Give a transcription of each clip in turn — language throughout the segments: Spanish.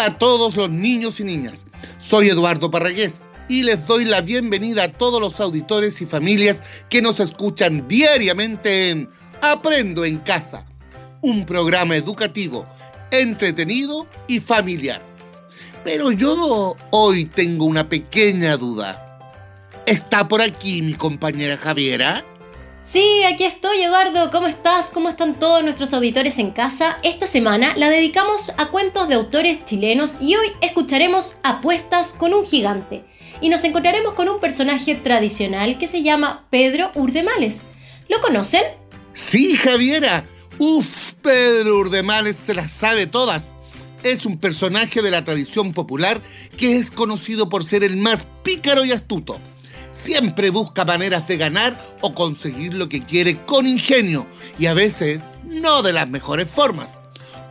A todos los niños y niñas. Soy Eduardo Parragués y les doy la bienvenida a todos los auditores y familias que nos escuchan diariamente en Aprendo en Casa, un programa educativo, entretenido y familiar. Pero yo hoy tengo una pequeña duda. ¿Está por aquí mi compañera Javiera? Sí, aquí estoy Eduardo, ¿cómo estás? ¿Cómo están todos nuestros auditores en casa? Esta semana la dedicamos a cuentos de autores chilenos y hoy escucharemos Apuestas con un gigante. Y nos encontraremos con un personaje tradicional que se llama Pedro Urdemales. ¿Lo conocen? Sí, Javiera. Uf, Pedro Urdemales se las sabe todas. Es un personaje de la tradición popular que es conocido por ser el más pícaro y astuto siempre busca maneras de ganar o conseguir lo que quiere con ingenio y a veces no de las mejores formas.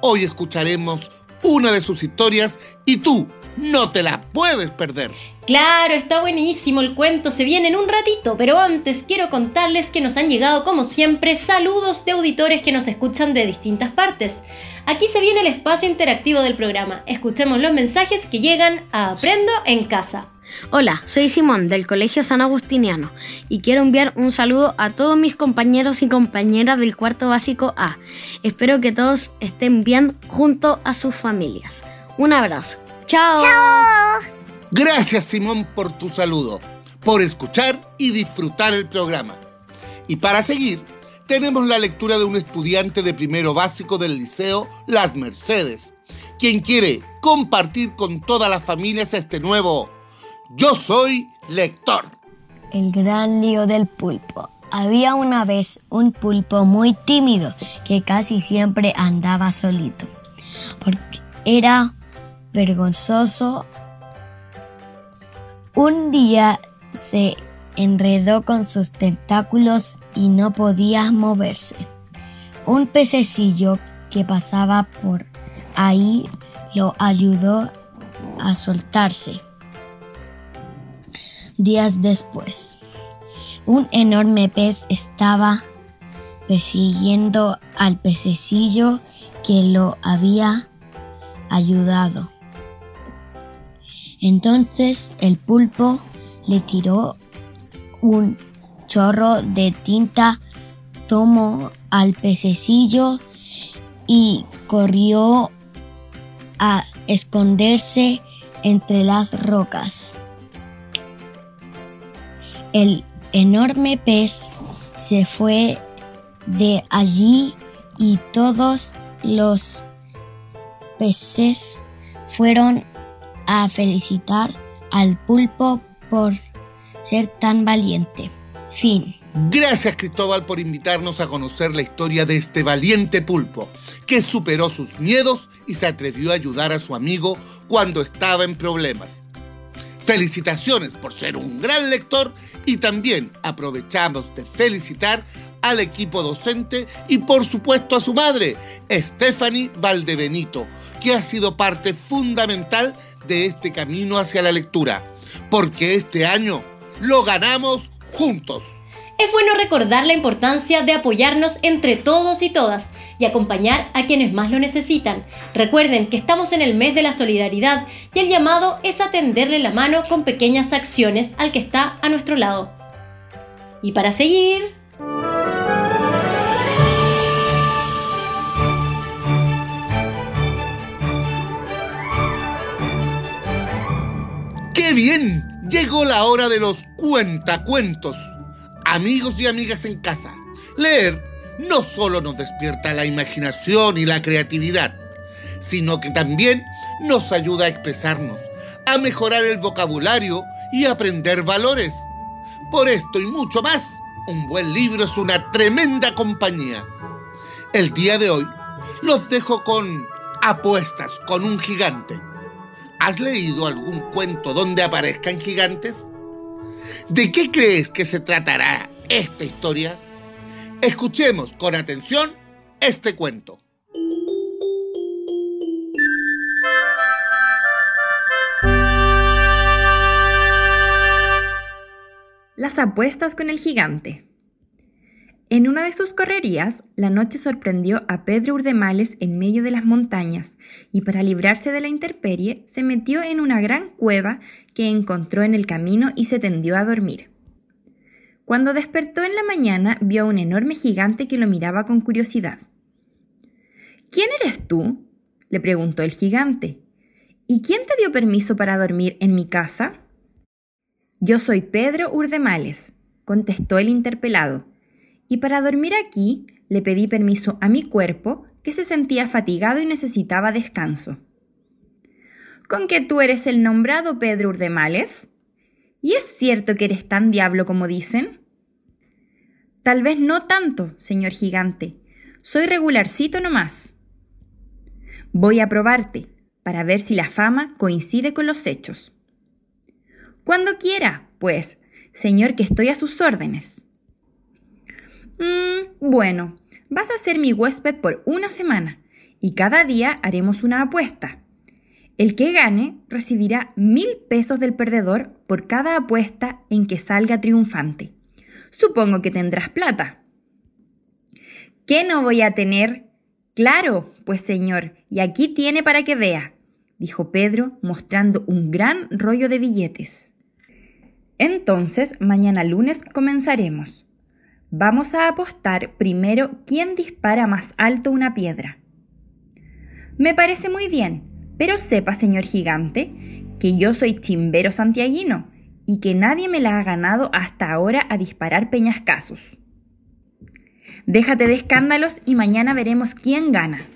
Hoy escucharemos una de sus historias y tú no te la puedes perder. Claro, está buenísimo el cuento, se viene en un ratito, pero antes quiero contarles que nos han llegado como siempre saludos de auditores que nos escuchan de distintas partes. Aquí se viene el espacio interactivo del programa. Escuchemos los mensajes que llegan a Aprendo en Casa. Hola, soy Simón del Colegio San Agustiniano y quiero enviar un saludo a todos mis compañeros y compañeras del cuarto básico A. Espero que todos estén bien junto a sus familias. Un abrazo. Chao. Chao. Gracias Simón por tu saludo, por escuchar y disfrutar el programa. Y para seguir, tenemos la lectura de un estudiante de primero básico del Liceo Las Mercedes, quien quiere compartir con todas las familias este nuevo yo soy lector. El gran lío del pulpo. Había una vez un pulpo muy tímido que casi siempre andaba solito, porque era vergonzoso. Un día se enredó con sus tentáculos y no podía moverse. Un pececillo que pasaba por ahí lo ayudó a soltarse días después. Un enorme pez estaba persiguiendo al pececillo que lo había ayudado. Entonces el pulpo le tiró un chorro de tinta, tomó al pececillo y corrió a esconderse entre las rocas. El enorme pez se fue de allí y todos los peces fueron a felicitar al pulpo por ser tan valiente. Fin. Gracias Cristóbal por invitarnos a conocer la historia de este valiente pulpo, que superó sus miedos y se atrevió a ayudar a su amigo cuando estaba en problemas. Felicitaciones por ser un gran lector y también aprovechamos de felicitar al equipo docente y por supuesto a su madre, Stephanie Valdebenito, que ha sido parte fundamental de este camino hacia la lectura, porque este año lo ganamos juntos. Es bueno recordar la importancia de apoyarnos entre todos y todas y acompañar a quienes más lo necesitan. Recuerden que estamos en el mes de la solidaridad y el llamado es a tenderle la mano con pequeñas acciones al que está a nuestro lado. Y para seguir... ¡Qué bien! Llegó la hora de los cuentacuentos. Amigos y amigas en casa, leer no solo nos despierta la imaginación y la creatividad, sino que también nos ayuda a expresarnos, a mejorar el vocabulario y aprender valores. Por esto y mucho más, un buen libro es una tremenda compañía. El día de hoy los dejo con Apuestas con un gigante. ¿Has leído algún cuento donde aparezcan gigantes? ¿De qué crees que se tratará esta historia? Escuchemos con atención este cuento. Las apuestas con el gigante. En una de sus correrías, la noche sorprendió a Pedro Urdemales en medio de las montañas y para librarse de la intemperie se metió en una gran cueva que encontró en el camino y se tendió a dormir. Cuando despertó en la mañana vio a un enorme gigante que lo miraba con curiosidad. ¿Quién eres tú? le preguntó el gigante. ¿Y quién te dio permiso para dormir en mi casa? Yo soy Pedro Urdemales, contestó el interpelado y para dormir aquí le pedí permiso a mi cuerpo que se sentía fatigado y necesitaba descanso. ¿Con que tú eres el nombrado Pedro Urdemales? ¿Y es cierto que eres tan diablo como dicen? Tal vez no tanto, señor gigante. Soy regularcito nomás. Voy a probarte, para ver si la fama coincide con los hechos. Cuando quiera, pues, señor que estoy a sus órdenes. Mm, bueno, vas a ser mi huésped por una semana y cada día haremos una apuesta. El que gane recibirá mil pesos del perdedor por cada apuesta en que salga triunfante. Supongo que tendrás plata. ¿Qué no voy a tener? Claro, pues señor, y aquí tiene para que vea, dijo Pedro, mostrando un gran rollo de billetes. Entonces, mañana lunes comenzaremos. Vamos a apostar primero quién dispara más alto una piedra. Me parece muy bien, pero sepa, señor gigante, que yo soy chimbero santiaguino y que nadie me la ha ganado hasta ahora a disparar peñascasos. Déjate de escándalos y mañana veremos quién gana.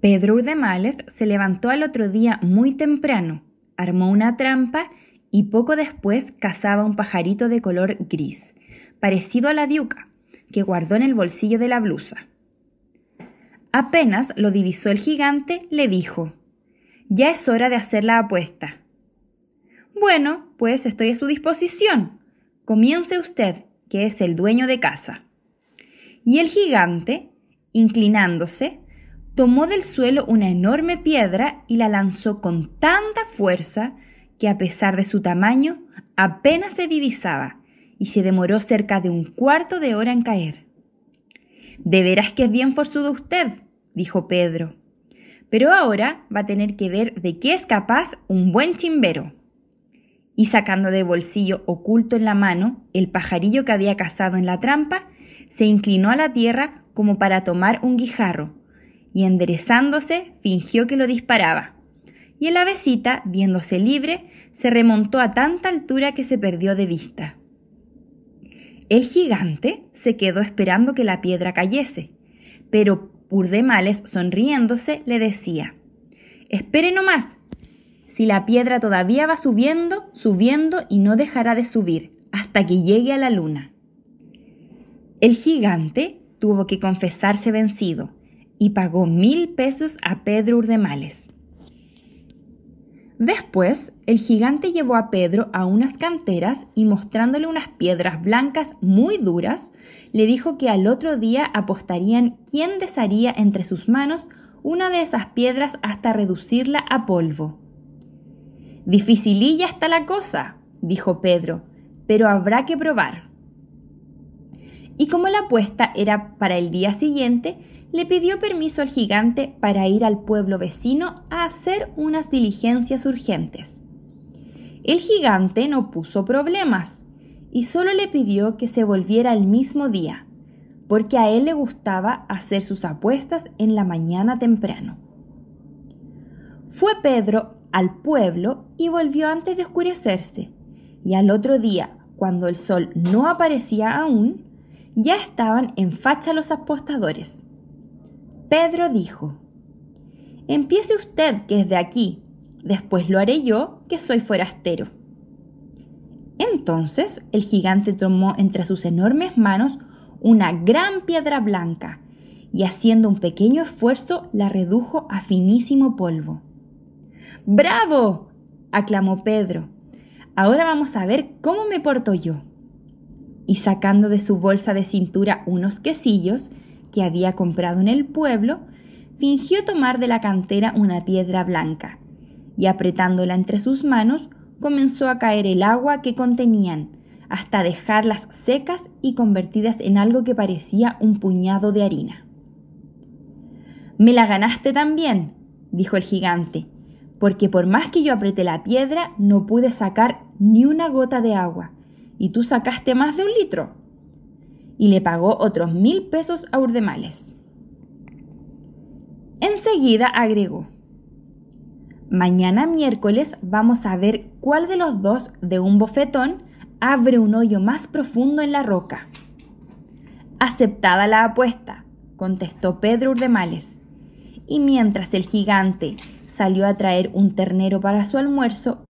Pedro Urdemales se levantó al otro día muy temprano, armó una trampa y poco después cazaba un pajarito de color gris, parecido a la diuca, que guardó en el bolsillo de la blusa. Apenas lo divisó el gigante, le dijo, Ya es hora de hacer la apuesta. Bueno, pues estoy a su disposición. Comience usted, que es el dueño de casa. Y el gigante, inclinándose, tomó del suelo una enorme piedra y la lanzó con tanta fuerza que a pesar de su tamaño apenas se divisaba y se demoró cerca de un cuarto de hora en caer. De veras que es bien forzudo usted, dijo Pedro. Pero ahora va a tener que ver de qué es capaz un buen chimbero. Y sacando de bolsillo oculto en la mano el pajarillo que había cazado en la trampa, se inclinó a la tierra como para tomar un guijarro, y enderezándose fingió que lo disparaba. Y el avecita, viéndose libre, se remontó a tanta altura que se perdió de vista. El gigante se quedó esperando que la piedra cayese, pero Urdemales, sonriéndose, le decía, Espere nomás, si la piedra todavía va subiendo, subiendo y no dejará de subir hasta que llegue a la luna. El gigante tuvo que confesarse vencido y pagó mil pesos a Pedro Urdemales. Después, el gigante llevó a Pedro a unas canteras y mostrándole unas piedras blancas muy duras, le dijo que al otro día apostarían quién desharía entre sus manos una de esas piedras hasta reducirla a polvo. Dificililla está la cosa, dijo Pedro, pero habrá que probar. Y como la apuesta era para el día siguiente, le pidió permiso al gigante para ir al pueblo vecino a hacer unas diligencias urgentes. El gigante no puso problemas y solo le pidió que se volviera el mismo día, porque a él le gustaba hacer sus apuestas en la mañana temprano. Fue Pedro al pueblo y volvió antes de oscurecerse, y al otro día, cuando el sol no aparecía aún, ya estaban en facha los apostadores. Pedro dijo, Empiece usted, que es de aquí, después lo haré yo, que soy forastero. Entonces el gigante tomó entre sus enormes manos una gran piedra blanca y haciendo un pequeño esfuerzo la redujo a finísimo polvo. ¡Bravo! aclamó Pedro. Ahora vamos a ver cómo me porto yo. Y sacando de su bolsa de cintura unos quesillos, que había comprado en el pueblo, fingió tomar de la cantera una piedra blanca, y apretándola entre sus manos, comenzó a caer el agua que contenían, hasta dejarlas secas y convertidas en algo que parecía un puñado de harina. Me la ganaste también, dijo el gigante, porque por más que yo apreté la piedra no pude sacar ni una gota de agua, y tú sacaste más de un litro. Y le pagó otros mil pesos a Urdemales. Enseguida agregó, Mañana miércoles vamos a ver cuál de los dos de un bofetón abre un hoyo más profundo en la roca. Aceptada la apuesta, contestó Pedro Urdemales. Y mientras el gigante salió a traer un ternero para su almuerzo,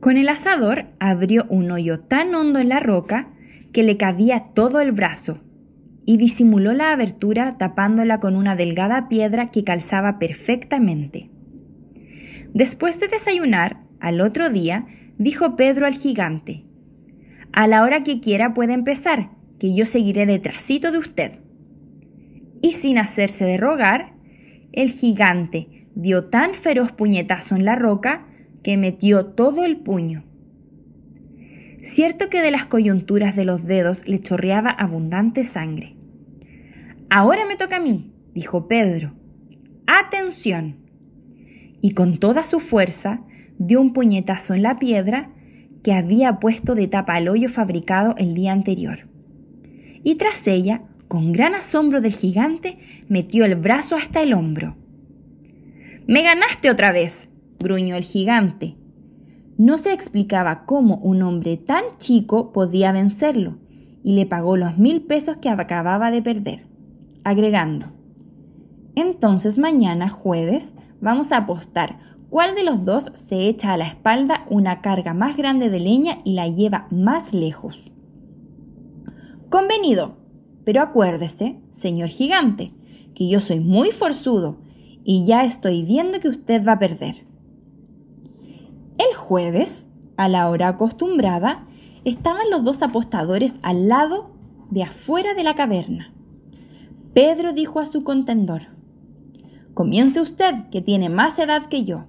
con el asador abrió un hoyo tan hondo en la roca que le cabía todo el brazo y disimuló la abertura tapándola con una delgada piedra que calzaba perfectamente. Después de desayunar, al otro día, dijo Pedro al gigante, A la hora que quiera puede empezar, que yo seguiré detrásito de usted. Y sin hacerse de rogar, el gigante dio tan feroz puñetazo en la roca que metió todo el puño. Cierto que de las coyunturas de los dedos le chorreaba abundante sangre. Ahora me toca a mí, dijo Pedro. Atención. Y con toda su fuerza dio un puñetazo en la piedra que había puesto de tapa al hoyo fabricado el día anterior. Y tras ella, con gran asombro del gigante, metió el brazo hasta el hombro. Me ganaste otra vez, gruñó el gigante. No se explicaba cómo un hombre tan chico podía vencerlo, y le pagó los mil pesos que acababa de perder, agregando, Entonces mañana, jueves, vamos a apostar cuál de los dos se echa a la espalda una carga más grande de leña y la lleva más lejos. Convenido, pero acuérdese, señor gigante, que yo soy muy forzudo y ya estoy viendo que usted va a perder. El jueves, a la hora acostumbrada, estaban los dos apostadores al lado de afuera de la caverna. Pedro dijo a su contendor, Comience usted, que tiene más edad que yo.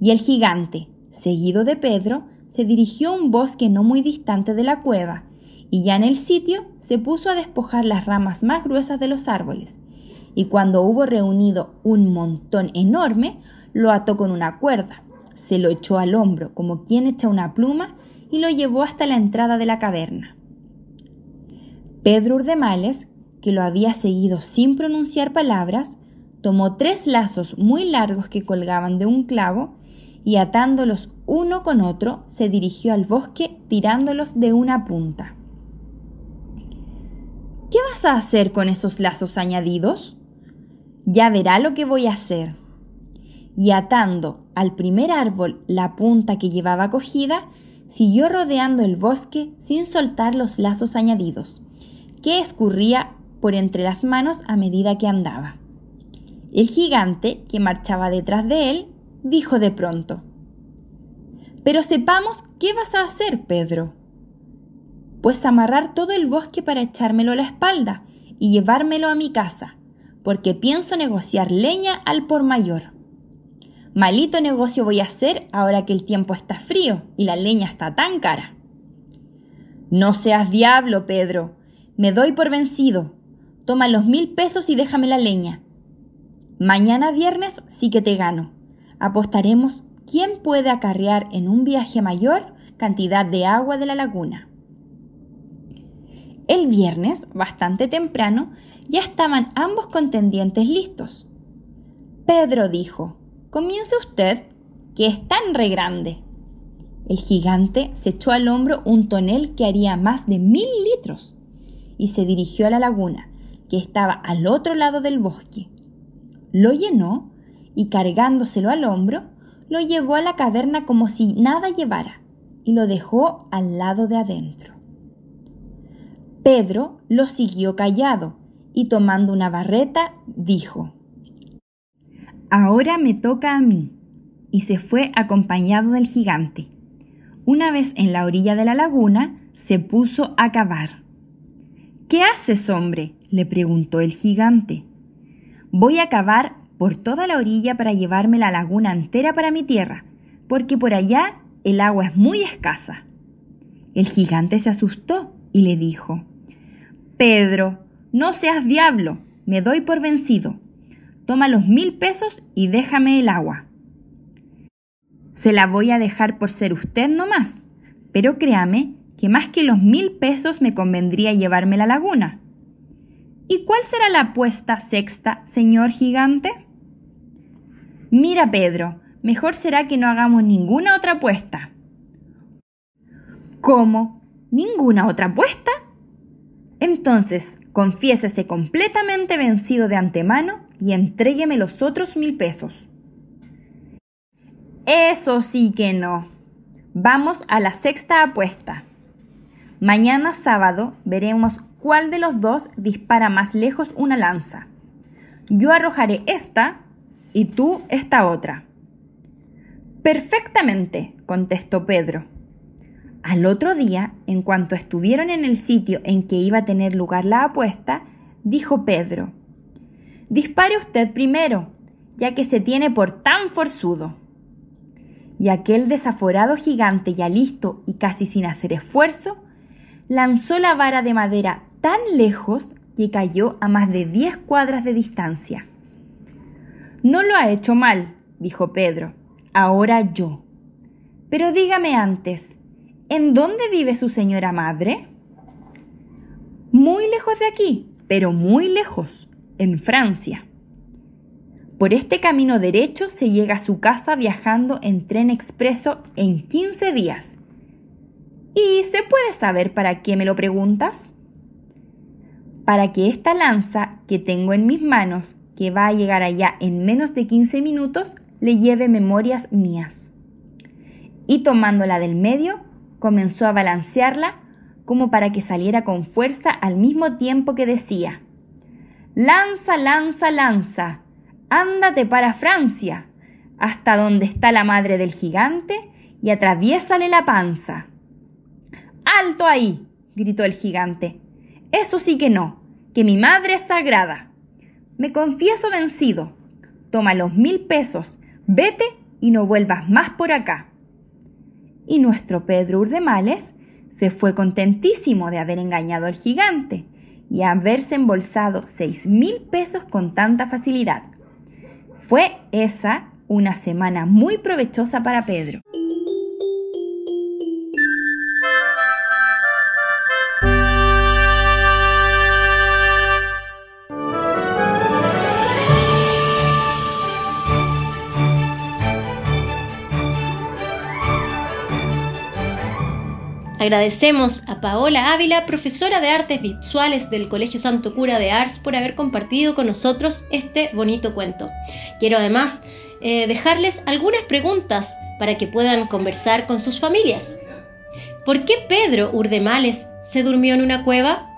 Y el gigante, seguido de Pedro, se dirigió a un bosque no muy distante de la cueva, y ya en el sitio se puso a despojar las ramas más gruesas de los árboles, y cuando hubo reunido un montón enorme, lo ató con una cuerda, se lo echó al hombro como quien echa una pluma y lo llevó hasta la entrada de la caverna. Pedro Urdemales, que lo había seguido sin pronunciar palabras, tomó tres lazos muy largos que colgaban de un clavo y atándolos uno con otro se dirigió al bosque tirándolos de una punta. ¿Qué vas a hacer con esos lazos añadidos? Ya verá lo que voy a hacer. Y atando al primer árbol la punta que llevaba cogida, siguió rodeando el bosque sin soltar los lazos añadidos, que escurría por entre las manos a medida que andaba. El gigante, que marchaba detrás de él, dijo de pronto, Pero sepamos qué vas a hacer, Pedro. Pues amarrar todo el bosque para echármelo a la espalda y llevármelo a mi casa, porque pienso negociar leña al por mayor. Malito negocio voy a hacer ahora que el tiempo está frío y la leña está tan cara. No seas diablo, Pedro. Me doy por vencido. Toma los mil pesos y déjame la leña. Mañana viernes sí que te gano. Apostaremos quién puede acarrear en un viaje mayor cantidad de agua de la laguna. El viernes, bastante temprano, ya estaban ambos contendientes listos. Pedro dijo, Comience usted, que es tan re grande. El gigante se echó al hombro un tonel que haría más de mil litros y se dirigió a la laguna, que estaba al otro lado del bosque lo llenó y cargándoselo al hombro, lo llevó a la caverna como si nada llevara y lo dejó al lado de adentro. Pedro lo siguió callado y tomando una barreta dijo, Ahora me toca a mí, y se fue acompañado del gigante. Una vez en la orilla de la laguna, se puso a cavar. ¿Qué haces, hombre? le preguntó el gigante. Voy a cavar por toda la orilla para llevarme la laguna entera para mi tierra, porque por allá el agua es muy escasa. El gigante se asustó y le dijo, Pedro, no seas diablo, me doy por vencido. Toma los mil pesos y déjame el agua. Se la voy a dejar por ser usted nomás, pero créame que más que los mil pesos me convendría llevarme la laguna. ¿Y cuál será la apuesta sexta, señor gigante? Mira, Pedro, mejor será que no hagamos ninguna otra apuesta. ¿Cómo? ¿Ninguna otra apuesta? Entonces, confiésese completamente vencido de antemano y entrégueme los otros mil pesos. Eso sí que no. Vamos a la sexta apuesta. Mañana sábado veremos cuál de los dos dispara más lejos una lanza. Yo arrojaré esta y tú esta otra. Perfectamente, contestó Pedro. Al otro día, en cuanto estuvieron en el sitio en que iba a tener lugar la apuesta, dijo Pedro, Dispare usted primero, ya que se tiene por tan forzudo. Y aquel desaforado gigante ya listo y casi sin hacer esfuerzo, lanzó la vara de madera tan lejos que cayó a más de diez cuadras de distancia. No lo ha hecho mal, dijo Pedro. Ahora yo. Pero dígame antes, ¿en dónde vive su señora madre? Muy lejos de aquí, pero muy lejos, en Francia. Por este camino derecho se llega a su casa viajando en tren expreso en 15 días. ¿Y se puede saber para qué me lo preguntas? Para que esta lanza que tengo en mis manos, que va a llegar allá en menos de 15 minutos, le lleve memorias mías. Y tomándola del medio, comenzó a balancearla como para que saliera con fuerza al mismo tiempo que decía, Lanza, lanza, lanza, ándate para Francia, hasta donde está la madre del gigante, y atraviésale la panza. ¡Alto ahí! gritó el gigante. Eso sí que no, que mi madre es sagrada. Me confieso vencido. Toma los mil pesos, vete y no vuelvas más por acá. Y nuestro Pedro Urdemales se fue contentísimo de haber engañado al gigante y haberse embolsado seis mil pesos con tanta facilidad. Fue esa una semana muy provechosa para Pedro. Agradecemos a Paola Ávila, profesora de artes visuales del Colegio Santo Cura de Ars, por haber compartido con nosotros este bonito cuento. Quiero además eh, dejarles algunas preguntas para que puedan conversar con sus familias. ¿Por qué Pedro Urdemales se durmió en una cueva?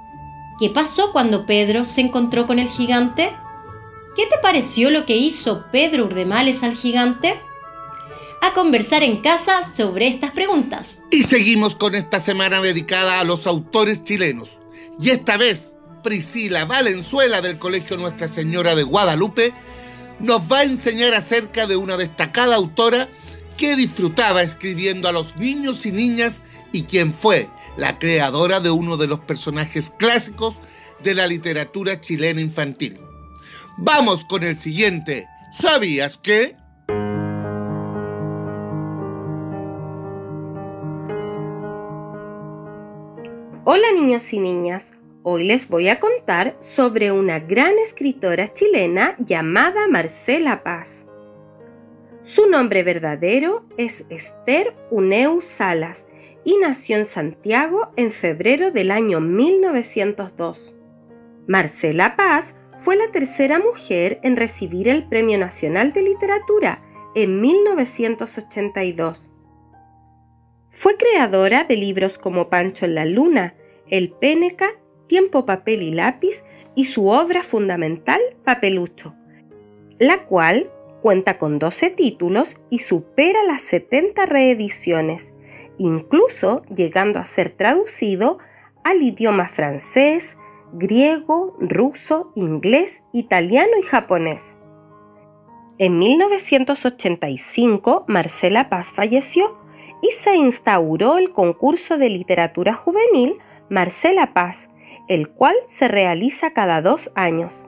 ¿Qué pasó cuando Pedro se encontró con el gigante? ¿Qué te pareció lo que hizo Pedro Urdemales al gigante? A conversar en casa sobre estas preguntas. Y seguimos con esta semana dedicada a los autores chilenos. Y esta vez, Priscila Valenzuela del Colegio Nuestra Señora de Guadalupe nos va a enseñar acerca de una destacada autora que disfrutaba escribiendo a los niños y niñas y quien fue la creadora de uno de los personajes clásicos de la literatura chilena infantil. Vamos con el siguiente. ¿Sabías que? Y niñas, hoy les voy a contar sobre una gran escritora chilena llamada Marcela Paz. Su nombre verdadero es Esther Uneu Salas y nació en Santiago en febrero del año 1902. Marcela Paz fue la tercera mujer en recibir el Premio Nacional de Literatura en 1982. Fue creadora de libros como Pancho en la Luna, el Péneca, Tiempo, Papel y Lápiz y su obra fundamental, Papelucho, la cual cuenta con 12 títulos y supera las 70 reediciones, incluso llegando a ser traducido al idioma francés, griego, ruso, inglés, italiano y japonés. En 1985, Marcela Paz falleció y se instauró el concurso de literatura juvenil Marcela Paz, el cual se realiza cada dos años.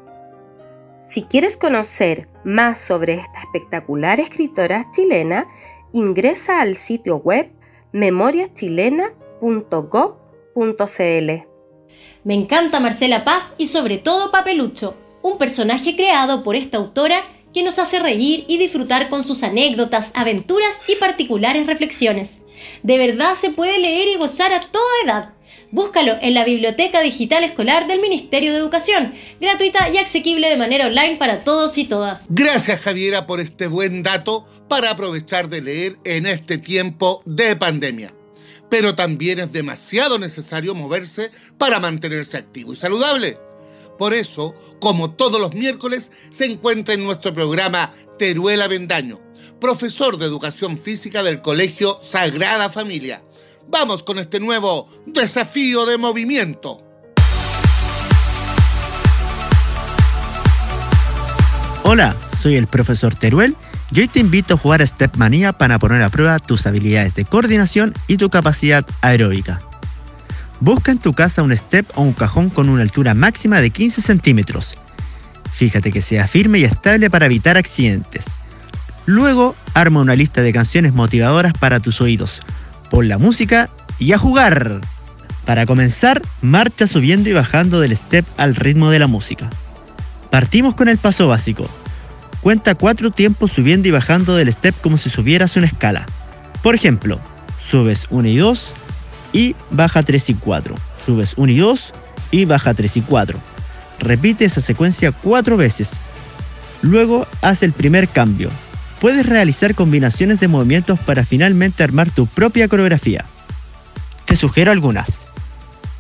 Si quieres conocer más sobre esta espectacular escritora chilena, ingresa al sitio web memoriachilena.gov.cl. Me encanta Marcela Paz y sobre todo Papelucho, un personaje creado por esta autora que nos hace reír y disfrutar con sus anécdotas, aventuras y particulares reflexiones. De verdad se puede leer y gozar a toda edad. Búscalo en la Biblioteca Digital Escolar del Ministerio de Educación, gratuita y asequible de manera online para todos y todas. Gracias Javiera por este buen dato para aprovechar de leer en este tiempo de pandemia. Pero también es demasiado necesario moverse para mantenerse activo y saludable. Por eso, como todos los miércoles, se encuentra en nuestro programa Teruel Avendaño, profesor de educación física del Colegio Sagrada Familia. Vamos con este nuevo desafío de movimiento. Hola, soy el profesor Teruel y hoy te invito a jugar a Step Manía para poner a prueba tus habilidades de coordinación y tu capacidad aeróbica. Busca en tu casa un step o un cajón con una altura máxima de 15 centímetros. Fíjate que sea firme y estable para evitar accidentes. Luego, arma una lista de canciones motivadoras para tus oídos. Pon la música y a jugar. Para comenzar, marcha subiendo y bajando del step al ritmo de la música. Partimos con el paso básico. Cuenta cuatro tiempos subiendo y bajando del step como si subieras una escala. Por ejemplo, subes 1 y 2, y baja 3 y 4. Subes 1 y 2 y baja 3 y 4. Repite esa secuencia 4 veces. Luego haz el primer cambio. Puedes realizar combinaciones de movimientos para finalmente armar tu propia coreografía. Te sugiero algunas.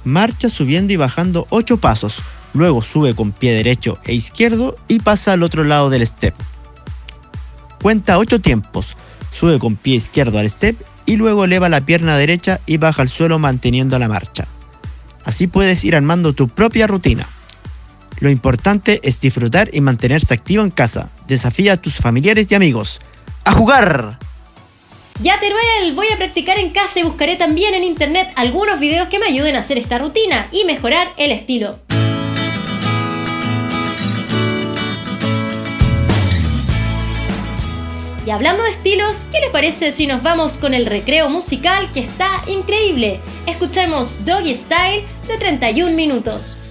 Marcha subiendo y bajando 8 pasos. Luego sube con pie derecho e izquierdo y pasa al otro lado del step. Cuenta 8 tiempos. Sube con pie izquierdo al step y luego eleva la pierna derecha y baja al suelo manteniendo la marcha. Así puedes ir armando tu propia rutina. Lo importante es disfrutar y mantenerse activo en casa. Desafía a tus familiares y amigos. ¡A jugar! Ya Teruel, voy a practicar en casa y buscaré también en internet algunos videos que me ayuden a hacer esta rutina y mejorar el estilo. Y hablando de estilos, ¿qué les parece si nos vamos con el recreo musical que está increíble? Escuchemos Doggy Style de 31 minutos.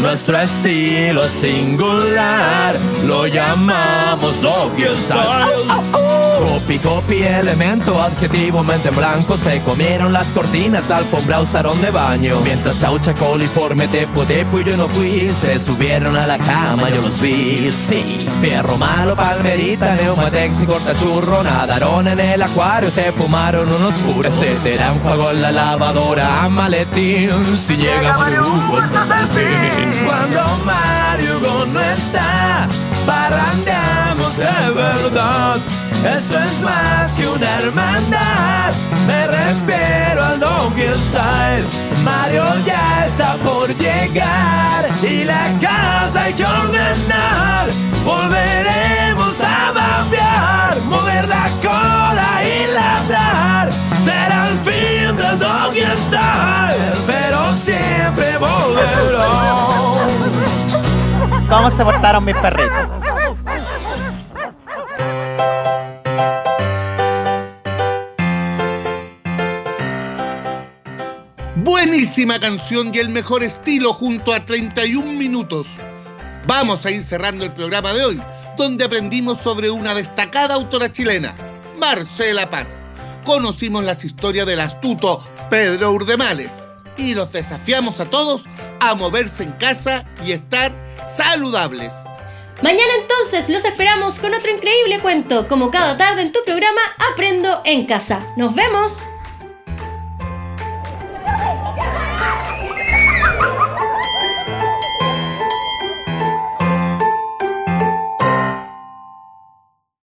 Nuestro estilo es singular, lo llamamos doggy style. Copy, copy, elemento, adjetivo, mente en blanco Se comieron las cortinas, la alfombra usaron de baño. Mientras chaucha, coliforme, tepo, tepo y yo no fui Se subieron a la cama, yo los vi, sí Fierro malo, palmerita, neumatex y cortachurro Nadaron en el acuario, se fumaron unos puros Se será un juego en la lavadora, maletín. Si llega Mario hasta el fin Cuando Mario no está Parrandeamos de verdad eso es más que una hermandad. Me refiero al Doggy Style. Mario ya está por llegar y la casa hay que ordenar. Volveremos a babear, mover la cola y ladrar. Será el fin del Doggy Style, pero siempre volverá. ¿Cómo se portaron mis perritos? Buenísima canción y el mejor estilo junto a 31 minutos. Vamos a ir cerrando el programa de hoy, donde aprendimos sobre una destacada autora chilena, Marcela Paz. Conocimos las historias del astuto Pedro Urdemales y los desafiamos a todos a moverse en casa y estar saludables. Mañana entonces los esperamos con otro increíble cuento, como cada tarde en tu programa Aprendo en casa. ¡Nos vemos!